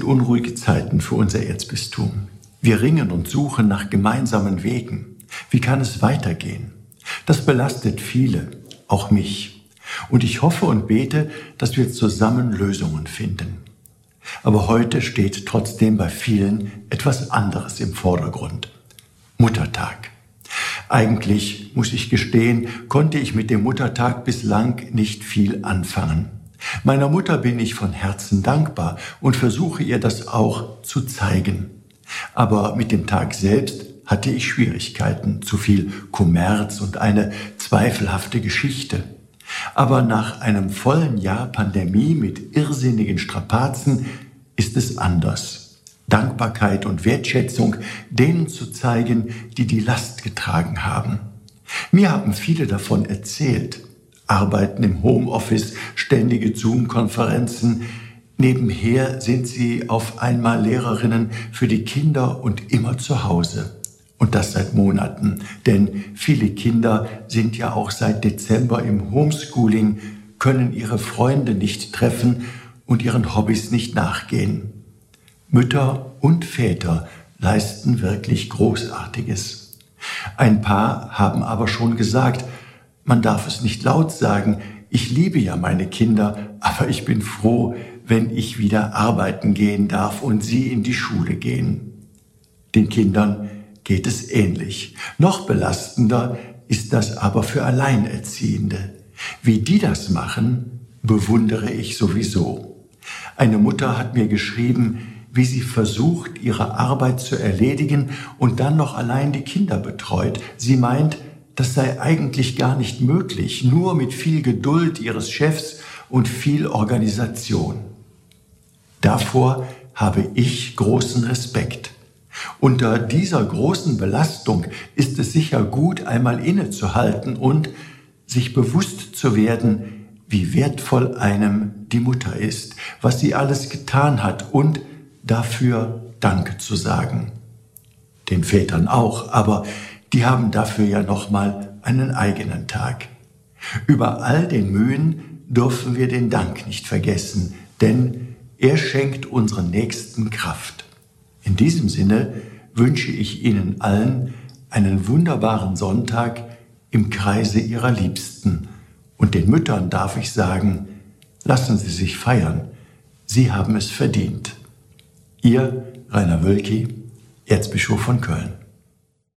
sind unruhige Zeiten für unser Erzbistum. Wir ringen und suchen nach gemeinsamen Wegen. Wie kann es weitergehen? Das belastet viele, auch mich. Und ich hoffe und bete, dass wir zusammen Lösungen finden. Aber heute steht trotzdem bei vielen etwas anderes im Vordergrund. Muttertag. Eigentlich, muss ich gestehen, konnte ich mit dem Muttertag bislang nicht viel anfangen. Meiner Mutter bin ich von Herzen dankbar und versuche ihr das auch zu zeigen. Aber mit dem Tag selbst hatte ich Schwierigkeiten, zu viel Kommerz und eine zweifelhafte Geschichte. Aber nach einem vollen Jahr Pandemie mit irrsinnigen Strapazen ist es anders. Dankbarkeit und Wertschätzung denen zu zeigen, die die Last getragen haben. Mir haben viele davon erzählt. Arbeiten im Homeoffice, ständige Zoom-Konferenzen. Nebenher sind sie auf einmal Lehrerinnen für die Kinder und immer zu Hause. Und das seit Monaten, denn viele Kinder sind ja auch seit Dezember im Homeschooling, können ihre Freunde nicht treffen und ihren Hobbys nicht nachgehen. Mütter und Väter leisten wirklich Großartiges. Ein paar haben aber schon gesagt, man darf es nicht laut sagen, ich liebe ja meine Kinder, aber ich bin froh, wenn ich wieder arbeiten gehen darf und sie in die Schule gehen. Den Kindern geht es ähnlich. Noch belastender ist das aber für Alleinerziehende. Wie die das machen, bewundere ich sowieso. Eine Mutter hat mir geschrieben, wie sie versucht, ihre Arbeit zu erledigen und dann noch allein die Kinder betreut. Sie meint, das sei eigentlich gar nicht möglich, nur mit viel Geduld ihres Chefs und viel Organisation. Davor habe ich großen Respekt. Unter dieser großen Belastung ist es sicher gut, einmal innezuhalten und sich bewusst zu werden, wie wertvoll einem die Mutter ist, was sie alles getan hat und dafür Danke zu sagen. Den Vätern auch, aber die haben dafür ja nochmal einen eigenen Tag. Über all den Mühen dürfen wir den Dank nicht vergessen, denn er schenkt unseren Nächsten Kraft. In diesem Sinne wünsche ich Ihnen allen einen wunderbaren Sonntag im Kreise Ihrer Liebsten. Und den Müttern darf ich sagen, lassen Sie sich feiern. Sie haben es verdient. Ihr Rainer Wölki, Erzbischof von Köln.